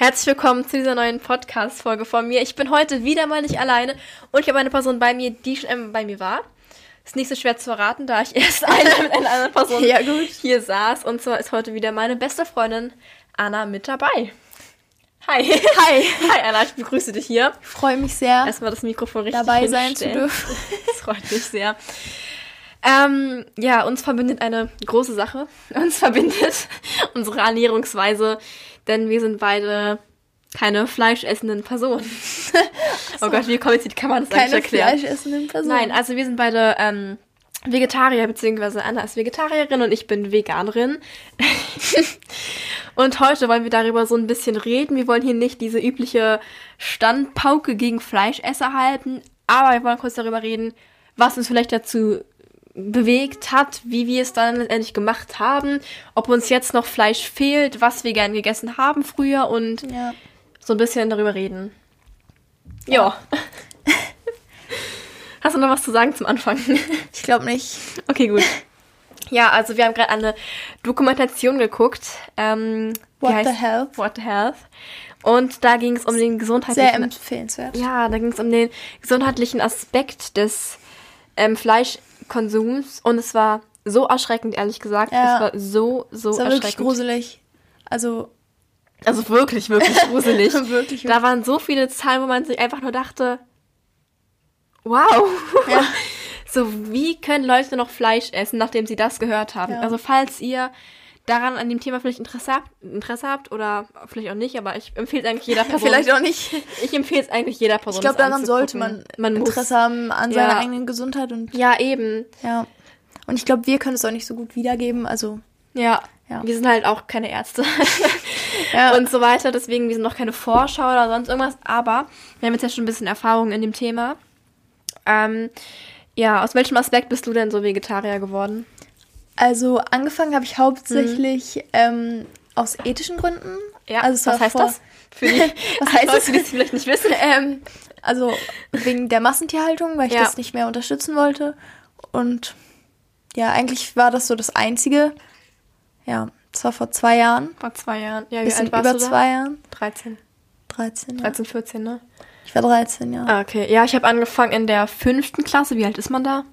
Herzlich willkommen zu dieser neuen Podcast-Folge von mir. Ich bin heute wieder mal nicht alleine und ich habe eine Person bei mir, die schon ähm, bei mir war. Ist nicht so schwer zu erraten, da ich erst eine mit einer anderen Person Ja, gut. hier saß. Und zwar ist heute wieder meine beste Freundin Anna mit dabei. Hi. Hi. Hi Anna, ich begrüße dich hier. Ich freue mich sehr, Erstmal das Mikrofon richtig dabei sein zu dürfen. Das freut mich sehr. Ähm, ja, uns verbindet eine große Sache. Uns verbindet unsere Ernährungsweise, denn wir sind beide keine fleischessenden Personen. Oh Gott, wie kompliziert kann man das eigentlich Keine erklären? fleischessenden Personen. Nein, also wir sind beide ähm, Vegetarier, beziehungsweise Anna ist Vegetarierin und ich bin Veganerin. und heute wollen wir darüber so ein bisschen reden. Wir wollen hier nicht diese übliche Standpauke gegen Fleischesser halten, aber wir wollen kurz darüber reden, was uns vielleicht dazu bewegt hat, wie wir es dann letztendlich gemacht haben, ob uns jetzt noch Fleisch fehlt, was wir gern gegessen haben früher und Ja. so ein bisschen darüber reden. Ja. Hast du noch was zu sagen zum Anfang? Ich glaube nicht. Okay, gut. Ja, also wir haben gerade eine Dokumentation geguckt. Ähm, What the Health? What the Health. Und da ging es um den Sehr gesundheitlichen... empfehlenswert. ja, da ging es um den gesundheitlichen Aspekt des ähm, Fleischkonsums. Und es war so erschreckend, ehrlich gesagt. Ja. Es war so, so Das war wirklich erschreckend. gruselig. Also, Also wirklich, wirklich gruselig. Wirklich, Da waren so viele Zahlen, wo man sich einfach nur dachte, wow. Ja. So, wie können Leute noch Fleisch essen, nachdem sie das gehört haben? Ja. Also, falls ihr daran an dem Thema vielleicht Interesse habt, Interesse habt oder vielleicht auch nicht, aber ich empfehle es eigentlich jeder Person. vielleicht auch nicht. Ich empfehle es eigentlich jeder Person. Ich glaube, daran sollte man, man muss. Interesse haben an Ja. seiner eigenen Gesundheit und Ja, eben. ja. Und ich glaube, wir können es auch nicht so gut wiedergeben. Also, Ja. Ja. Wir sind halt auch keine Ärzte. Ja. Und so weiter. Deswegen, wir sind noch keine Forscher oder sonst irgendwas. Aber wir haben jetzt ja schon ein bisschen Erfahrung in dem Thema. Ähm, ja, aus welchem Aspekt bist du denn so Vegetarier geworden? Also angefangen habe ich hauptsächlich ähm, aus ethischen Gründen. also es was heißt vor- das? Für die Was heißt das? die es vielleicht nicht wissen. Ähm, also wegen der Massentierhaltung, weil ich Ja. das nicht mehr unterstützen wollte. Und ja, eigentlich war das so das Einzige. Ja, das war vor zwei Jahren. Vor zwei Jahren. Ja, wie Bisschen alt warst über du da? zwei Jahren. 13. 13, ja. 13, 14, ne? Ich war 13, ja. Ah, okay. Ja, ich habe angefangen in der fünften Klasse. Wie alt ist man da?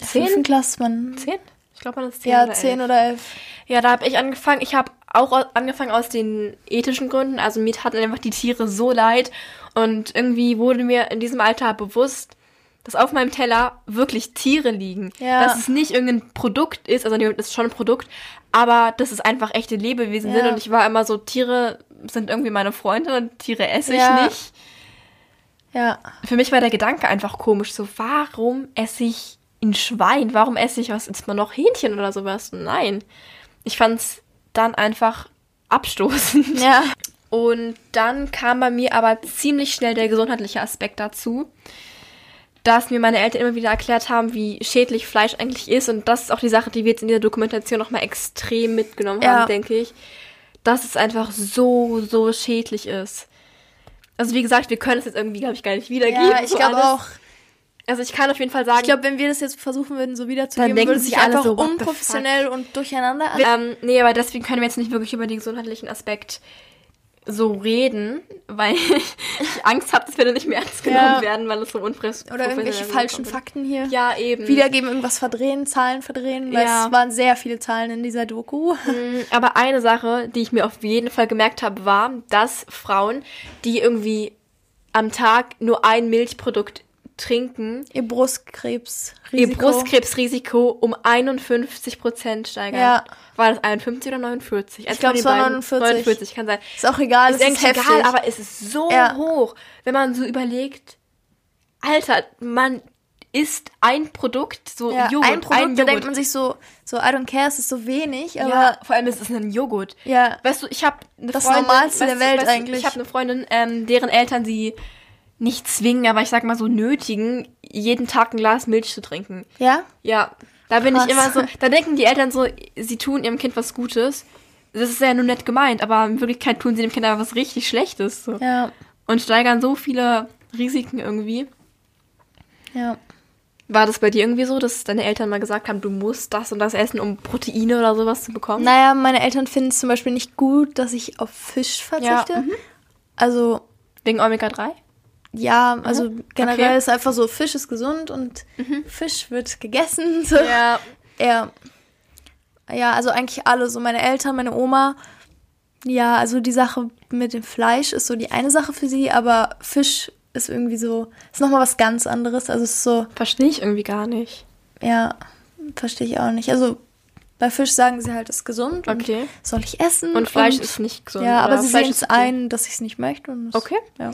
Fünften Klasse, man. Zehn? Ich glaube, man ist zehn Ja, oder 10 elf. oder 11. Ja, da habe ich angefangen. Ich habe auch au- angefangen aus den ethischen Gründen. Also mir taten einfach die Tiere so leid. Und irgendwie wurde mir in diesem Alter bewusst, dass auf meinem Teller wirklich Tiere liegen. Ja. Dass es nicht irgendein Produkt ist, also nee, es ist schon ein Produkt, aber dass es einfach echte Lebewesen Ja. sind. Und ich war immer so, Tiere sind irgendwie meine Freunde und Tiere esse ich Ja. nicht. Ja. Für mich war der Gedanke einfach komisch. So, warum esse ich ein Schwein? Warum esse ich was? Ist man noch Hähnchen oder sowas? Nein. Ich fand's dann einfach abstoßend. Ja. Und dann kam bei mir aber ziemlich schnell der gesundheitliche Aspekt dazu, dass mir meine Eltern immer wieder erklärt haben, wie schädlich Fleisch eigentlich ist. Und das ist auch die Sache, die wir jetzt in dieser Dokumentation nochmal extrem mitgenommen Ja. haben, denke ich. Dass es einfach so, so schädlich ist. Also wie gesagt, wir können es jetzt irgendwie, glaube ich, gar nicht wiedergeben. Ja, ich so glaube auch. Also ich kann auf jeden Fall sagen, Ich glaube, wenn wir das jetzt versuchen würden, so wiederzugeben, Dann denken würde sich einfach so, unprofessionell und durcheinander an. Ähm, nee, aber deswegen können wir jetzt nicht wirklich über den gesundheitlichen Aspekt so reden, weil ich Angst habe, dass wir dann nicht mehr ernst genommen Ja. werden, weil es so unfres Oder irgendwelche falschen Fakten hier. Ja, eben. Wiedergeben, irgendwas verdrehen, Zahlen verdrehen, weil Ja. es waren sehr viele Zahlen in dieser Doku. Mm, Aber eine Sache, die ich mir auf jeden Fall gemerkt habe, war, dass Frauen, die irgendwie am Tag nur ein Milchprodukt trinken, Ihr Brustkrebs. ihr Brustkrebsrisiko um 51 Prozent steigern. Ja. War das 51 oder 49? Eins glaub, von es war beiden. 49. 49 kann sein. Ist auch egal, ist ist heftig. egal, aber es ist so Ja. hoch, wenn man so überlegt, Alter, man isst ein Produkt, so ja, Joghurt, ein Produkt, da Joghurt. denkt man sich so, so I don't care, es ist so wenig, aber ja, vor allem ist es ein Joghurt. ja, Weißt du, ich habe eine Das Freundin, Normalste der weißt du- Welt weißt du, eigentlich. Ich habe eine Freundin, ähm, deren Eltern sie nicht zwingen, aber ich sag mal so nötigen, jeden Tag ein Glas Milch zu trinken. ja, Ja, da bin Krass. ich immer so, da denken die Eltern so, sie tun ihrem Kind was Gutes. Das ist ja nur nett gemeint, aber in Wirklichkeit tun sie dem Kind aber was richtig Schlechtes. So. ja, Und steigern so viele Risiken irgendwie. ja. War das bei dir irgendwie so, dass deine Eltern mal gesagt haben, du musst das und das essen, um Proteine oder sowas zu bekommen? Naja, meine Eltern finden es zum Beispiel nicht gut, dass ich auf Fisch verzichte. Ja, mhm. Also. Wegen Omega-3? Ja, also Mhm. generell Okay. ist einfach so, Fisch ist gesund und Fisch wird gegessen. So. Ja. Ja. Ja, also eigentlich alle, so meine Eltern, meine Oma. Ja, also die Sache mit dem Fleisch ist so die eine Sache für sie, aber Fisch ist irgendwie so, ist nochmal was ganz anderes. Also es ist so, Verstehe ich irgendwie gar nicht. ja, verstehe ich auch nicht. Also bei Fisch sagen sie halt, es ist gesund Okay. und soll ich essen. Und Fleisch ist nicht gesund. Ja, aber sie sehen es ein, dass ich es nicht möchte. Und es- Okay. Ja.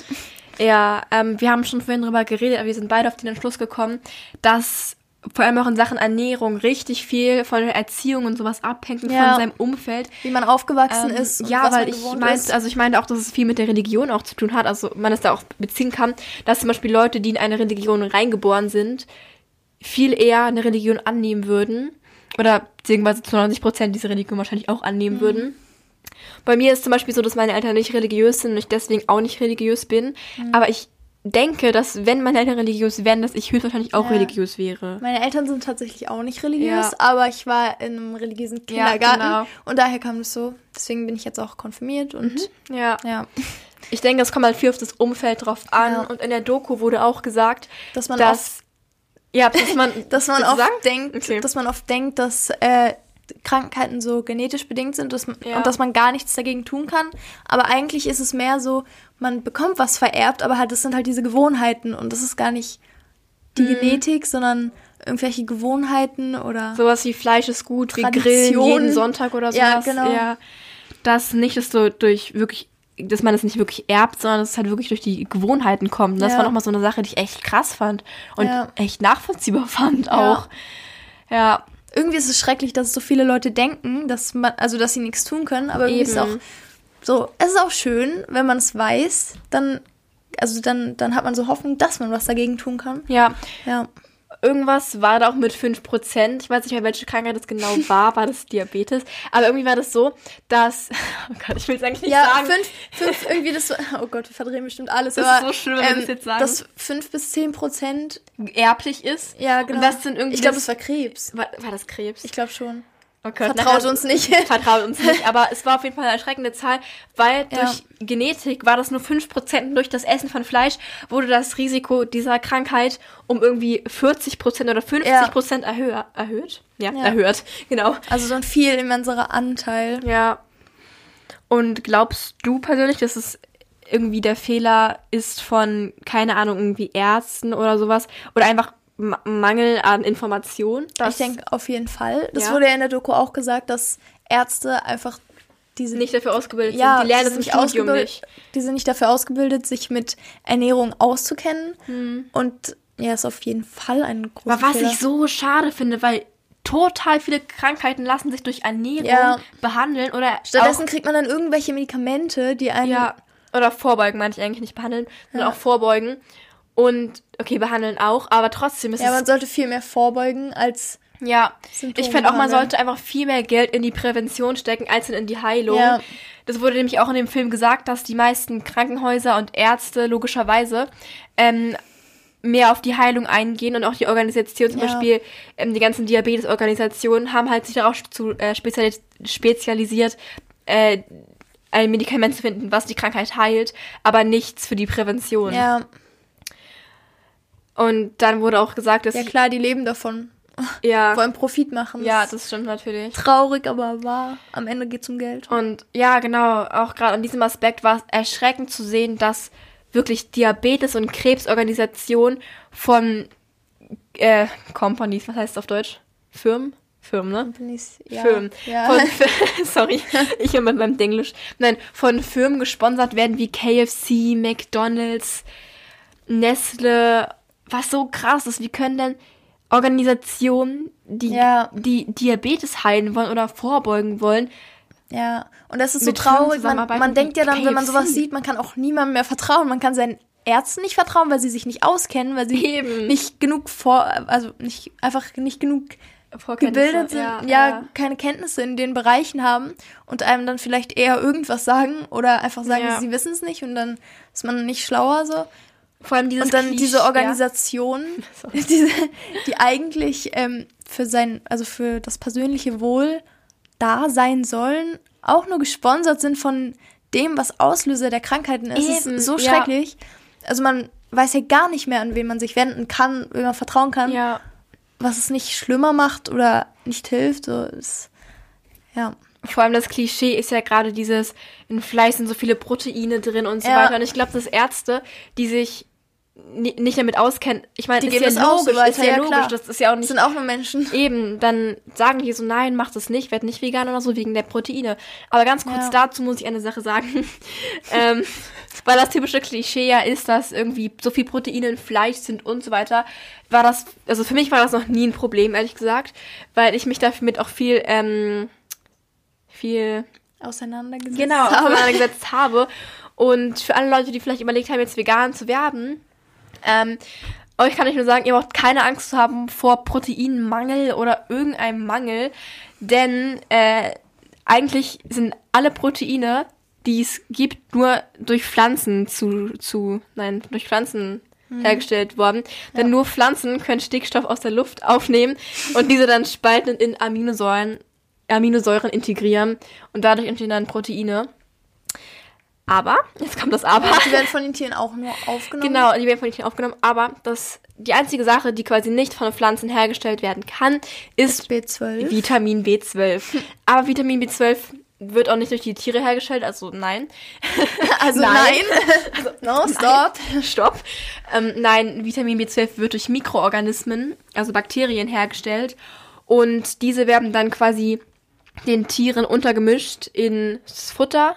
Ja, ähm, wir haben schon vorhin drüber geredet, aber wir sind beide auf den Entschluss gekommen, dass vor allem auch in Sachen Ernährung richtig viel von der Erziehung und sowas abhängt und Ja. von seinem Umfeld. Wie man aufgewachsen Ähm, ist. ja, weil ich meinte, also ich meinte auch, dass es viel mit der Religion auch zu tun hat. Also man es da auch beziehen kann, dass zum Beispiel Leute, die in eine Religion reingeboren sind, viel eher eine Religion annehmen würden. Oder beziehungsweise zu 90 Prozent diese Religion wahrscheinlich auch annehmen Mhm. würden. Bei mir ist zum Beispiel so, dass meine Eltern nicht religiös sind und ich deswegen auch nicht religiös bin. Mhm. Aber ich denke, dass wenn meine Eltern religiös wären, dass ich höchstwahrscheinlich auch Ja. religiös wäre. Meine Eltern sind tatsächlich auch nicht religiös, Ja. aber ich war in einem religiösen Ja, Kindergarten genau. und daher kam es so. Deswegen bin ich jetzt auch konfirmiert und Ja. ja, Ich denke, es kommt halt viel auf das Umfeld drauf an. Ja. Und in der Doku wurde auch gesagt, dass man dass, ja, dass man, oft, dass man oft sagen? denkt, Okay. dass man oft denkt, dass äh, Krankheiten so genetisch bedingt sind dass man, Ja. und dass man gar nichts dagegen tun kann. Aber eigentlich ist es mehr so, man bekommt was vererbt, aber halt das sind halt diese Gewohnheiten und das ist gar nicht die Mhm. Genetik, sondern irgendwelche Gewohnheiten oder sowas wie Fleisch ist gut, wie Grillen Tradition. jeden Sonntag oder sowas. Ja, genau. Ja, dass nicht das so durch wirklich, dass man es nicht wirklich erbt, sondern dass es halt wirklich durch die Gewohnheiten kommt. Und das Ja. war nochmal so eine Sache, die ich echt krass fand und Ja. echt nachvollziehbar fand auch. Ja, irgendwie ist es schrecklich, dass so viele Leute denken, dass man, also dass sie nichts tun können, aber irgendwie ist es auch Eben. so, es ist auch schön, wenn man es weiß, dann, also dann, dann hat man so Hoffnung, dass man was dagegen tun kann. ja. Ja. Irgendwas war da auch mit 5%. Ich weiß nicht mehr, welche Krankheit das genau war. War das Diabetes? Aber irgendwie war das so, dass. Oh Gott, ich will es eigentlich nicht Ja, sagen. fünf, fünf, irgendwie das, oh Gott, wir verdrehen bestimmt alles. Das aber, ist so schlimm, wenn wir das jetzt sagen. Dass fünf bis zehn Prozent, erblich ist. ja, genau. Und das sind irgendwie. ich glaube, es war Krebs. war, war das Krebs? Ich glaube schon. Oh Gott, Vertraut nachher- uns nicht. Vertraut uns nicht, aber es war auf jeden Fall eine erschreckende Zahl, weil Ja. durch Genetik war das nur 5% und durch das Essen von Fleisch wurde das Risiko dieser Krankheit um irgendwie 40% oder 50% erhö erhöht. Ja, Ja. erhöht, genau. Also so ein viel immenserer Anteil. Ja. Und glaubst du persönlich, dass es irgendwie der Fehler ist von, keine Ahnung, irgendwie Ärzten oder sowas? Oder einfach Ma Mangel an Information? ich denke auf jeden Fall. Das Ja. wurde ja in der Doku auch gesagt, dass Ärzte einfach diese nicht dafür ausgebildet ja, sind. Die lernen die das im sind Studium ausgebildet- nicht. Die sind nicht dafür ausgebildet, sich mit Ernährung auszukennen. Hm. Und ja, ist auf jeden Fall ein großer Aber was Fehler. ich so schade finde, weil total viele Krankheiten lassen sich durch Ernährung Ja. behandeln oder Stattdessen kriegt man dann irgendwelche Medikamente, die einen ja, oder vorbeugen, meine ich eigentlich nicht behandeln, sondern auch vorbeugen. Und okay, behandeln auch, aber trotzdem ist Ja, es man sollte viel mehr vorbeugen als Ja, Symptome ich finde auch, man sollte einfach viel mehr Geld in die Prävention stecken, als in die Heilung. Ja. Das wurde nämlich auch in dem Film gesagt, dass die meisten Krankenhäuser und Ärzte logischerweise ähm, mehr auf die Heilung eingehen und auch die Organisation, zum Ja. Beispiel ähm, die ganzen Diabetes-Organisationen, haben halt sich darauf zu, äh, spezialis spezialisiert, äh, ein Medikament zu finden, was die Krankheit heilt, aber nichts für die Prävention. ja, Und dann wurde auch gesagt, dass ja klar, die leben davon. ja, Wollen Profit machen. ja, Das stimmt natürlich. traurig, aber wahr. Am Ende geht es um Geld. Und ja, genau, auch gerade an diesem Aspekt war es erschreckend zu sehen, dass wirklich Diabetes- und Krebsorganisationen von äh, Companies, was heißt es auf Deutsch? Firmen? Firmen, ne? Companies, ja. Firmen. Ja. Von, sorry, ich immer beim Englisch. Nein, von Firmen gesponsert werden wie KFC, McDonalds, Nestle, was so krass ist. Wie können denn Organisationen, die, Ja. die Diabetes heilen wollen oder vorbeugen wollen, Ja, und das ist so traurig. Man, man denkt ja dann, wenn man KFC. sowas sieht, man kann auch niemandem mehr vertrauen. Man kann seinen Ärzten nicht vertrauen, weil sie sich nicht auskennen, weil sie Eben. nicht genug vor, also nicht einfach nicht genug gebildet sind, ja, keine Kenntnisse in den Bereichen haben und einem dann vielleicht eher irgendwas sagen oder einfach sagen, Ja. sie wissen es nicht und dann ist man nicht schlauer so. Vor allem dieses Und dann Klischee- diese Organisation, Sorry. diese, die eigentlich ähm, für sein, also für das persönliche Wohl da sein sollen, auch nur gesponsert sind von dem, was Auslöser der Krankheiten ist, Eben, ist so ja. schrecklich. Also man weiß ja gar nicht mehr, an wen man sich wenden kann, wem man vertrauen kann, Ja. was es nicht schlimmer macht oder nicht hilft. So ist, ja. Vor allem das Klischee ist ja gerade dieses, in Fleisch sind so viele Proteine drin und so Ja. weiter. Und ich glaube, dass Ärzte, die sich nicht damit auskennen, ich meine, Die ist ja das auch so logisch, ist ja, ja, logisch, das ist ja auch Das nicht sind auch nur Menschen. Eben, dann sagen die so, nein, mach das nicht, werd nicht vegan oder so, wegen der Proteine. Aber ganz kurz Ja. dazu muss ich eine Sache sagen. ähm, weil das typische Klischee ja ist, dass irgendwie so viel Proteine in Fleisch sind und so weiter, war das, also für mich war das noch nie ein Problem, ehrlich gesagt, weil ich mich damit auch viel, ähm, viel Auseinandergesetzt. genau auseinandergesetzt habe. Und für alle Leute, die vielleicht überlegt haben, jetzt vegan zu werden, ähm, euch kann ich nur sagen, ihr braucht keine Angst zu haben vor Proteinmangel oder irgendeinem Mangel, denn äh, eigentlich sind alle Proteine, die es gibt, nur durch Pflanzen zu, zu nein, durch Pflanzen hergestellt worden. Denn nur Pflanzen können Stickstoff aus der Luft aufnehmen und diese dann spalten in Aminosäuren, Aminosäuren integrieren und dadurch entstehen dann Proteine. Aber, jetzt kommt das Aber. Die werden von den Tieren auch nur aufgenommen. Genau, die werden von den Tieren aufgenommen. Aber das, die einzige Sache, die quasi nicht von Pflanzen hergestellt werden kann, ist B12. Vitamin B12. Aber Vitamin B12 wird auch nicht durch die Tiere hergestellt, also nein. Also Nein. nein. no, stop. Stopp. Ähm, nein, Vitamin B12 wird durch Mikroorganismen, also Bakterien hergestellt. Und diese werden dann quasi den Tieren untergemischt ins Futter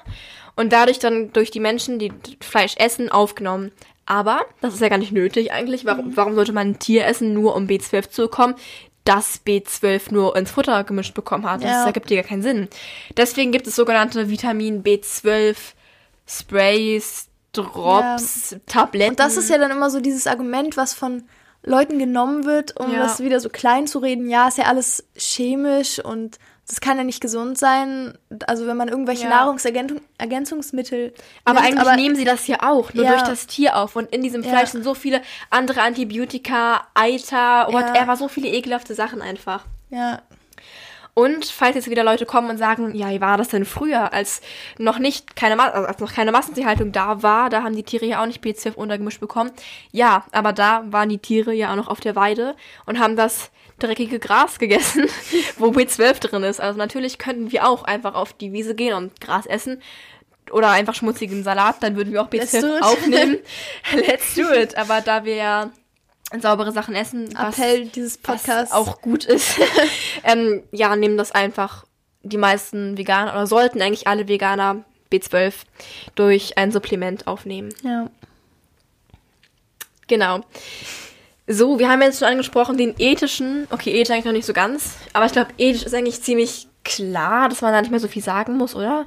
und dadurch dann durch die Menschen, die Fleisch essen, aufgenommen. Aber das ist ja gar nicht nötig eigentlich. Warum, warum sollte man ein Tier essen, nur um B12 zu bekommen, das B12 nur ins Futter gemischt bekommen hat? Das Ja. ergibt ja gar keinen Sinn. Deswegen gibt es sogenannte Vitamin B12 Sprays, Drops, Tabletten. Und das ist ja dann immer so dieses Argument, was von Leuten genommen wird, um Ja. das wieder so klein zu reden. Ja, ist ja alles chemisch und das kann ja nicht gesund sein. Also wenn man irgendwelche Ja. Nahrungsergänzungsmittel. Aber nimmt, eigentlich nehmen sie das ja auch, nur Ja. durch das Tier auf. Und in diesem Ja. Fleisch sind so viele andere Antibiotika, Eiter, whatever, so viele ekelhafte Sachen einfach. Ja, Und falls jetzt wieder Leute kommen und sagen, ja, wie war das denn früher, als noch nicht keine, Ma also als noch keine Massentierhaltung da war, da haben die Tiere ja auch nicht B12 untergemischt bekommen. Ja, aber da waren die Tiere ja auch noch auf der Weide und haben das dreckige Gras gegessen, wo B12 drin ist. Also natürlich könnten wir auch einfach auf die Wiese gehen und Gras essen oder einfach schmutzigen Salat, dann würden wir auch Let's do B12 it. aufnehmen. Let's do it. Aber da wir ja saubere Sachen essen, was Appell dieses Podcasts. auch gut ist. ähm, ja, nehmen das einfach die meisten Veganer oder sollten eigentlich alle Veganer B12 durch ein Supplement aufnehmen. Ja. Genau. So, wir haben jetzt schon angesprochen den ethischen, okay, ethisch eigentlich noch nicht so ganz, aber ich glaube, ethisch ist eigentlich ziemlich klar, dass man da nicht mehr so viel sagen muss, oder?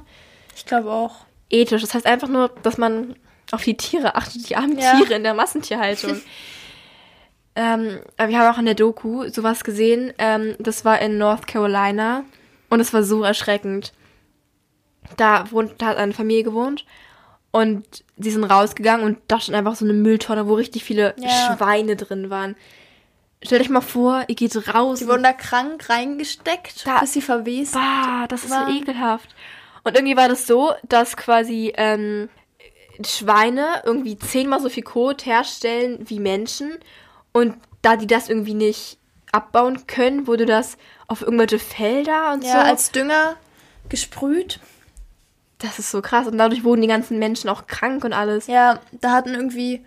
Ich glaube auch. Ethisch, das heißt einfach nur, dass man auf die Tiere achtet, die armen Ja. Tiere in der Massentierhaltung. ähm, wir haben auch in der Doku sowas gesehen, ähm, das war in North Carolina und es war so erschreckend. Da, wohnt, da hat eine Familie gewohnt und sie sind rausgegangen und da stand einfach so eine Mülltonne, wo richtig viele Ja. Schweine drin waren. Stellt euch mal vor, ihr geht raus. Die wurden da krank reingesteckt, Da- bis sie verwest. Bah, das ist war- so ekelhaft. Und irgendwie war das so, dass quasi ähm, Schweine irgendwie zehnmal so viel Kot herstellen wie Menschen. Und da die das irgendwie nicht abbauen können, wurde das auf irgendwelche Felder und Ja, so. als Dünger gesprüht. das ist so krass. Und dadurch wurden die ganzen Menschen auch krank und alles. Ja, da hatten irgendwie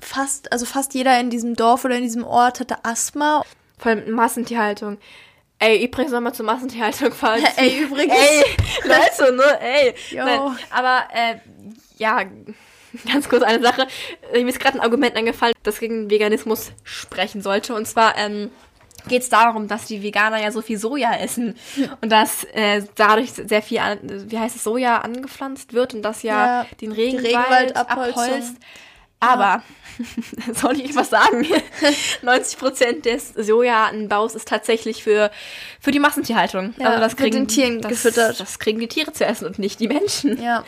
fast, also fast jeder in diesem Dorf oder in diesem Ort hatte Asthma. Vor allem Massentierhaltung. Ey, übrigens nochmal zur Massentierhaltung falls. Ey, übrigens. Ey, Leute, ne? Ey. Nein, aber, äh, ja, ganz kurz eine Sache. Mir ist gerade ein Argument eingefallen, das gegen Veganismus sprechen sollte. Und zwar, ähm, geht es darum, dass die Veganer ja so viel Soja essen und dass äh, dadurch sehr viel, an, wie heißt es, Soja angepflanzt wird und das ja, Ja, den Regenwald, Regenwaldabholzung. abholzt. Aber, soll ich was sagen? 90% des Sojaanbaus ist tatsächlich für, für die Massentierhaltung. Ja, also das kriegen den Tieren das, gefüttert. Das kriegen die Tiere zu essen und nicht die Menschen. Ja.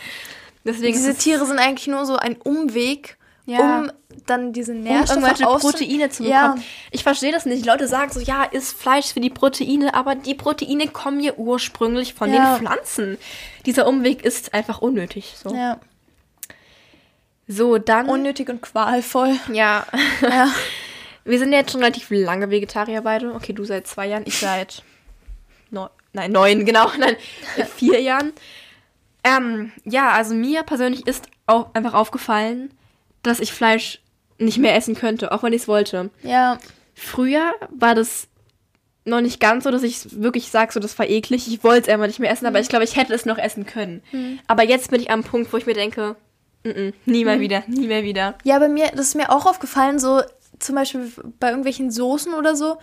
Deswegen Diese ist es- Tiere sind eigentlich nur so ein Umweg, um dann diese um Nährstoffe irgendwelche auszu- Proteine zu Ja. bekommen. Ich verstehe das nicht. Die Leute sagen so, ja, isst Fleisch für die Proteine, aber die Proteine kommen ja ursprünglich von Ja. den Pflanzen. Dieser Umweg ist einfach unnötig. So, Ja. so dann. Unnötig und qualvoll. ja. Ja. Wir sind jetzt schon relativ lange Vegetarier beide. Okay, du seit zwei Jahren, ich seit neun, nein, neun, genau, nein, vier Jahren. Ähm, ja, also mir persönlich ist auch einfach aufgefallen, dass ich Fleisch nicht mehr essen könnte, auch wenn ich es wollte. Ja. Früher war das noch nicht ganz so, dass ich wirklich sage, so das war eklig. Ich wollte es einfach nicht mehr essen, aber ich glaube, ich hätte es noch essen können. Aber jetzt bin ich am Punkt, wo ich mir denke, mm -mm, nie mehr wieder, nie mehr wieder. Ja, bei mir, das ist mir auch aufgefallen, so zum Beispiel bei irgendwelchen Soßen oder so,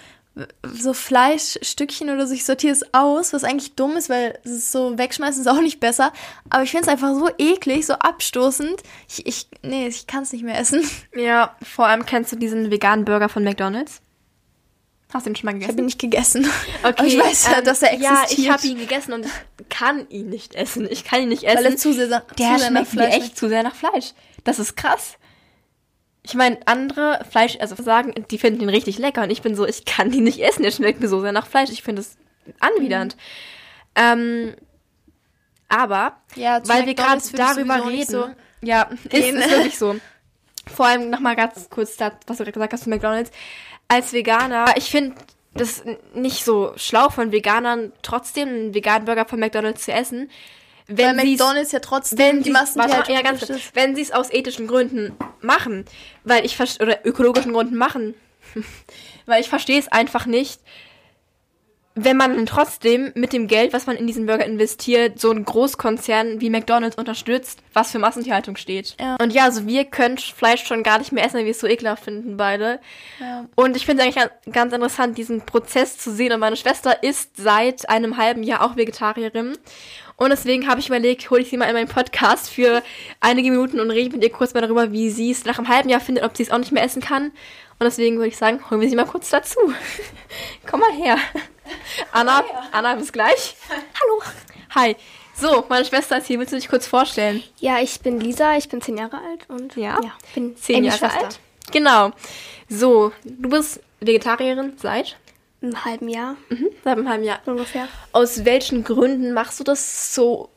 so Fleischstückchen oder so, ich sortiere es aus, was eigentlich dumm ist, weil es ist so wegschmeißen ist auch nicht besser. Aber ich finde es einfach so eklig, so abstoßend. Ich, ich nee, ich kann es nicht mehr essen. Ja, vor allem kennst du diesen veganen Burger von McDonald's? Hast du ihn schon mal Ich habe gegessen? ihn nicht gegessen. Aber ich weiß ja, ähm, dass er Ja, existiert. ich habe ihn gegessen und ich kann ihn nicht essen. Ich kann ihn nicht essen. weil er zu sehr, Der zu sehr nach schmeckt mir Fleisch echt zu sehr nach Fleisch. Das ist krass. Ich meine, andere Fleisch, also sagen, die finden ihn richtig lecker und ich bin so, ich kann ihn nicht essen. Der schmeckt mir so sehr nach Fleisch. Ich finde es anwidernd. Ähm, aber, Ja, weil wir gerade darüber reden. so ja, ist, ist wirklich so. Vor allem nochmal ganz kurz das, was du gerade gesagt hast zu McDonalds. Als Veganer, ich finde das nicht so schlau von Veganern, trotzdem einen veganen Burger von McDonalds zu essen. Wenn Weil McDonalds ja trotzdem wenn die sie Massentierhaltung ja, ganz unterstützt. wenn sie es aus ethischen Gründen machen, weil ich oder ökologischen Gründen machen, weil ich verstehe es einfach nicht, wenn man dann trotzdem mit dem Geld, was man in diesen Burger investiert, so einen Großkonzern wie McDonald's unterstützt, was für Massentierhaltung steht. Ja. Und ja, also wir können Fleisch schon gar nicht mehr essen, weil wir es so ekelhaft finden beide. Ja. Und ich finde es eigentlich ganz interessant, diesen Prozess zu sehen. Und meine Schwester ist seit einem halben Jahr auch Vegetarierin. Und deswegen habe ich überlegt, hole ich sie mal in meinen Podcast für einige Minuten und rede mit ihr kurz mal darüber, wie sie es nach einem halben Jahr findet, ob sie es auch nicht mehr essen kann. Und deswegen würde ich sagen, holen wir sie mal kurz dazu. Komm mal her. Anna, Anna, bis gleich. Hallo. Hi. So, meine Schwester ist hier. Willst du dich kurz vorstellen? Ja, ich bin Lisa, ich bin zehn Jahre alt und Ja. bin Zehn Jahre Schwester. alt. Genau. So, du bist Vegetarierin seit? Im halben Jahr Mhm, seit einem halben Jahr. ungefähr. Aus welchen Gründen machst du das so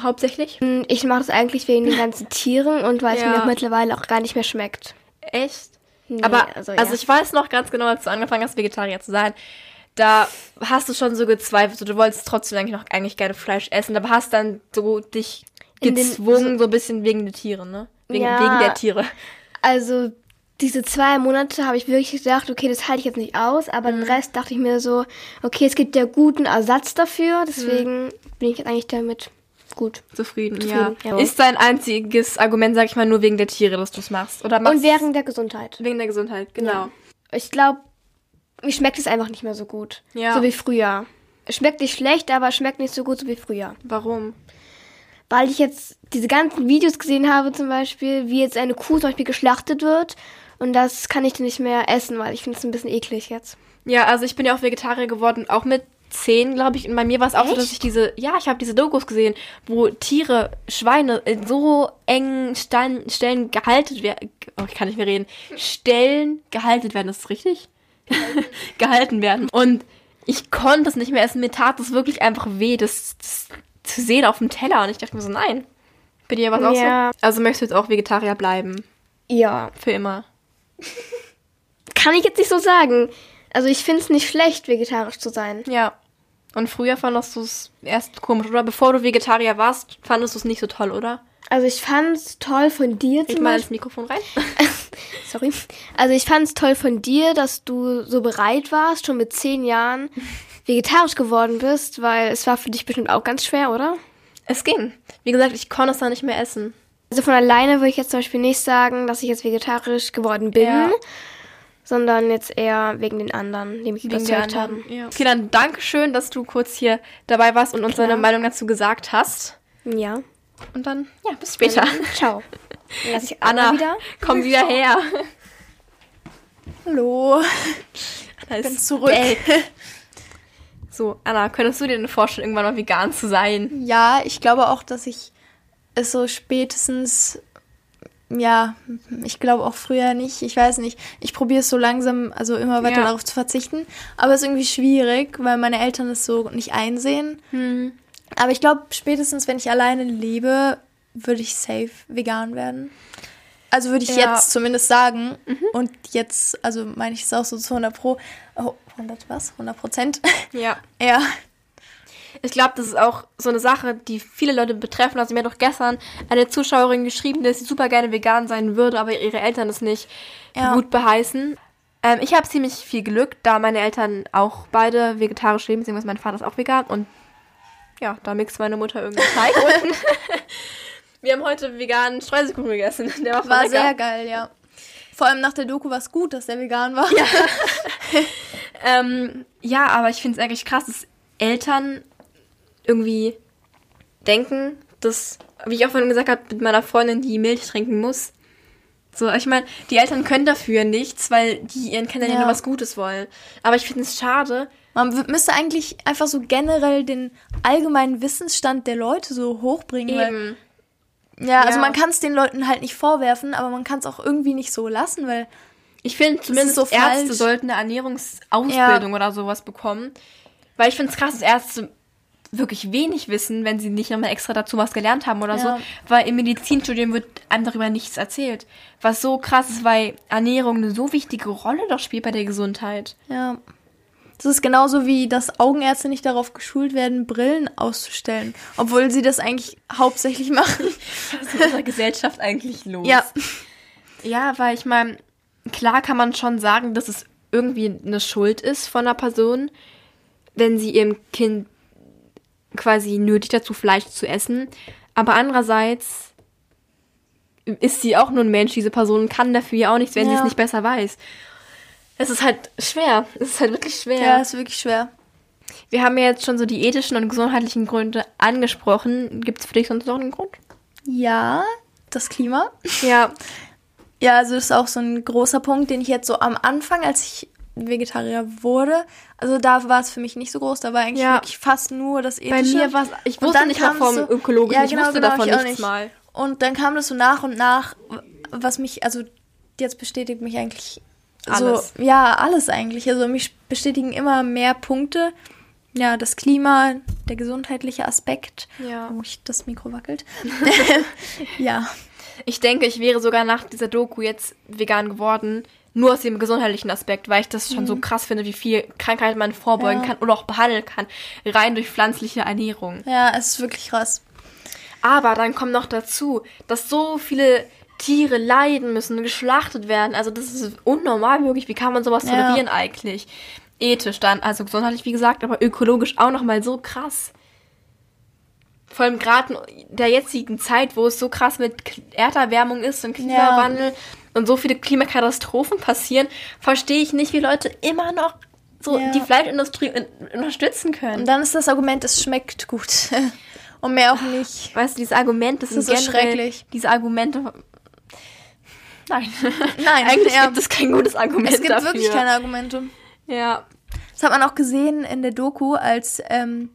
hauptsächlich? Und Ich mache das eigentlich wegen den ganzen Tieren und weil es Ja. mir auch mittlerweile auch gar nicht mehr schmeckt. Echt? Nee, Aber, also, also, ja. ich weiß noch ganz genau, als du angefangen hast, Vegetarier zu sein, da hast du schon so gezweifelt, so, du wolltest trotzdem eigentlich noch eigentlich gerne Fleisch essen, aber hast dann so dich In den- gezwungen, so ein bisschen wegen der Tiere, ne? Wegen, Ja. wegen der Tiere. Also diese zwei Monate habe ich wirklich gedacht, okay, das halte ich jetzt nicht aus, aber Mhm. den Rest dachte ich mir so, okay, es gibt ja guten Ersatz dafür, deswegen Mhm. bin ich jetzt eigentlich damit gut. Zufrieden, Zufrieden, ja. ja. Ist dein einziges Argument, sag ich mal, nur wegen der Tiere, dass du es machst? Oder machst Und wegen der Gesundheit. wegen der Gesundheit, genau. Ich glaube, mir schmeckt es einfach nicht mehr so gut. Ja. So wie früher. Es schmeckt nicht schlecht, aber es schmeckt nicht so gut so wie früher. Warum? weil ich jetzt diese ganzen Videos gesehen habe, zum Beispiel, wie jetzt eine Kuh zum Beispiel geschlachtet wird. Und das kann ich nicht mehr essen, weil ich finde es ein bisschen eklig jetzt. Ja, also ich bin ja auch Vegetarier geworden, auch mit zehn, glaube ich. Und bei mir war es auch so, Echt? dass ich diese, ja, ich habe diese Dokus gesehen, wo Tiere, Schweine in so engen Stellen, Stellen gehalten werden. Oh, ich kann nicht mehr reden. Stellen gehalten werden, ist das richtig? gehalten werden. Und ich konnte es nicht mehr essen. Mir tat es wirklich einfach weh, das, das zu sehen auf dem Teller. Und ich dachte mir so, nein. Bei dir war es auch Ja. so? Also möchtest du jetzt auch Vegetarier bleiben? Ja. Für immer? Kann ich jetzt nicht so sagen. Also ich finde es nicht schlecht, vegetarisch zu sein. Ja. Und früher fandest du es erst komisch, oder? Bevor du Vegetarier warst, fandest du es nicht so toll, oder? Also ich fand es toll von dir Ich mal ins Mikrofon rein. Sorry. Also ich fand es toll von dir, dass du so bereit warst, schon mit zehn Jahren vegetarisch geworden bist, weil es war für dich bestimmt auch ganz schwer, oder? es ging. Wie gesagt, ich konnte es dann nicht mehr essen. Also von alleine würde ich jetzt zum Beispiel nicht sagen, dass ich jetzt vegetarisch geworden bin, Ja. sondern jetzt eher wegen den anderen, die mich Wegen überzeugt haben. Ja. Okay, dann danke schön, dass du kurz hier dabei warst und uns Klar. deine Meinung dazu gesagt hast. Ja. Und dann, ja, bis später. Also, ciao. Dann lass ich Anna, wieder. komm wieder her. Hallo. Anna ist bin zurück. back. So, Anna, könntest du dir denn vorstellen, irgendwann mal vegan zu sein? Ja, ich glaube auch, dass ich es so spätestens ja, ich glaube auch früher nicht. Ich weiß nicht. Ich probiere es so langsam, also immer weiter Ja. darauf zu verzichten. Aber es ist irgendwie schwierig, weil meine Eltern es so nicht einsehen. Hm. Aber ich glaube, spätestens wenn ich alleine lebe, würde ich safe vegan werden. Also würde ich Ja. Mhm. jetzt zumindest sagen. Und jetzt, also meine ich es auch so zu 100 Pro. Oh, 100 was? 100 Prozent? Ja. ja. Ich glaube, das ist auch so eine Sache, die viele Leute betreffen. Also mir hat doch gestern eine Zuschauerin geschrieben, dass sie super gerne vegan sein würde, aber ihre Eltern es nicht Ja. gut beheißen. Ähm, ich habe ziemlich viel Glück, da meine Eltern auch beide vegetarisch leben, beziehungsweise mein Vater ist auch vegan und ja, da mixt meine Mutter irgendeinen Teig unten. Wir haben heute veganen Streuselkuchen gegessen. Der war, War sehr geil, ja. Vor allem nach der Doku war es gut, dass der vegan war. Ja. ähm, ja, aber ich finde es eigentlich krass, dass Eltern irgendwie denken, dass, wie ich auch vorhin gesagt habe, mit meiner Freundin, die Milch trinken muss. So, ich meine, die Eltern können dafür nichts, weil die ihren Kindern ja, Ja. nur was Gutes wollen. Aber ich finde es schade. Man müsste eigentlich einfach so generell den allgemeinen Wissensstand der Leute so hochbringen. Weil, Eben. ja, also Ja. man kann es den Leuten halt nicht vorwerfen, aber man kann es auch irgendwie nicht so lassen, weil Ich finde zumindest so Ärzte falsch. sollten eine Ernährungsausbildung oder sowas bekommen. Weil ich finde es krass, dass Ärzte wirklich wenig wissen, wenn sie nicht nochmal extra dazu was gelernt haben oder Ja. so. Weil im Medizinstudium wird einem darüber nichts erzählt. Was so krass ist, weil Ernährung eine so wichtige Rolle doch spielt bei der Gesundheit. ja. Das ist genauso wie, dass Augenärzte nicht darauf geschult werden, Brillen auszustellen. Obwohl sie das eigentlich hauptsächlich machen. Was ist in unserer Gesellschaft eigentlich los? Ja. Ja, weil ich meine, klar kann man schon sagen, dass es irgendwie eine Schuld ist von einer Person, wenn sie ihrem Kind quasi nötigt dazu, Fleisch zu essen. Aber andererseits ist sie auch nur ein Mensch, diese Person kann dafür ja auch nichts, wenn sie es Ja. nicht besser weiß. Es ist halt schwer. Es ist halt wirklich schwer. Ja, ist wirklich schwer. Wir haben ja jetzt schon so die ethischen und gesundheitlichen Gründe angesprochen. Gibt es für dich sonst noch einen Grund? Ja, das Klima. Ja, Ja, also das ist auch so ein großer Punkt, den ich jetzt so am Anfang, als ich Vegetarier wurde, also da war es für mich nicht so groß, da war eigentlich Ja. wirklich fast nur das ethische. bei mir war es, ich Und wusste dann nicht mal kam vom so- Ökologischen, Ja, ich genau, wusste genau, davon ich nichts nicht. mal. Und dann kam das so nach und nach, was mich, also jetzt bestätigt mich eigentlich Alles. So, ja, alles eigentlich. Also mich bestätigen immer mehr Punkte. Ja, das Klima, der gesundheitliche Aspekt. Ja. Oh, ich, das Mikro wackelt. ja. Ich denke, ich wäre sogar nach dieser Doku jetzt vegan geworden, nur aus dem gesundheitlichen Aspekt, weil ich das schon so krass finde, wie viel Krankheiten man vorbeugen Mhm. Ja. kann oder auch behandeln kann, rein durch pflanzliche Ernährung. Ja, es ist wirklich krass. Aber dann kommt noch dazu, dass so viele Tiere leiden müssen, geschlachtet werden. Also das ist unnormal wirklich. Wie kann man sowas Ja. tolerieren eigentlich? Ethisch dann, also gesundheitlich wie gesagt, aber ökologisch auch nochmal so krass. Vor allem gerade in der jetzigen Zeit, wo es so krass mit Erderwärmung ist und Klimawandel und so viele Klimakatastrophen passieren, verstehe ich nicht, wie Leute immer noch so Ja. die Fleischindustrie un- unterstützen können. Und dann ist das Argument, es schmeckt gut. Und mehr auch nicht. Weißt du, dieses Argument, das, Das ist so generell schrecklich. Diese Argumente. Nein. Nein, Eigentlich ja. gibt es kein gutes Argument Es gibt dafür. wirklich keine Argumente. Ja. Das hat man auch gesehen in der Doku, als ähm,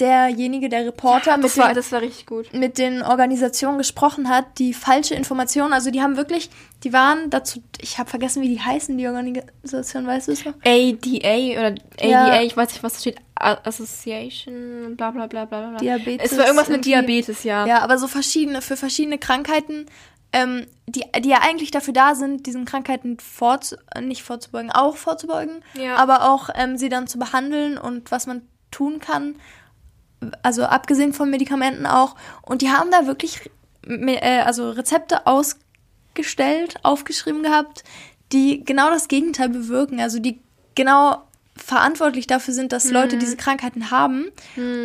derjenige, der Reporter mit Das war, den, das war richtig gut. mit den Organisationen gesprochen hat, die falsche Informationen, also die haben wirklich, die waren dazu, ich habe vergessen, wie die heißen, die Organisation, weißt du es noch? ADA oder ADA, Ja. ich weiß nicht, was da steht. Association, bla bla bla bla bla. Diabetes Es war irgendwas mit. Diabetes, ja. Ja, aber so verschiedene, für verschiedene Krankheiten, ähm, die, die ja eigentlich dafür da sind, diesen Krankheiten vorzu nicht vorzubeugen, auch vorzubeugen, Ja. aber auch ähm, sie dann zu behandeln und was man tun kann, also abgesehen von Medikamenten auch. Und die haben da wirklich äh, also Rezepte ausgestellt, aufgeschrieben gehabt, die genau das Gegenteil bewirken, also die genau verantwortlich dafür sind, dass Leute diese Krankheiten haben.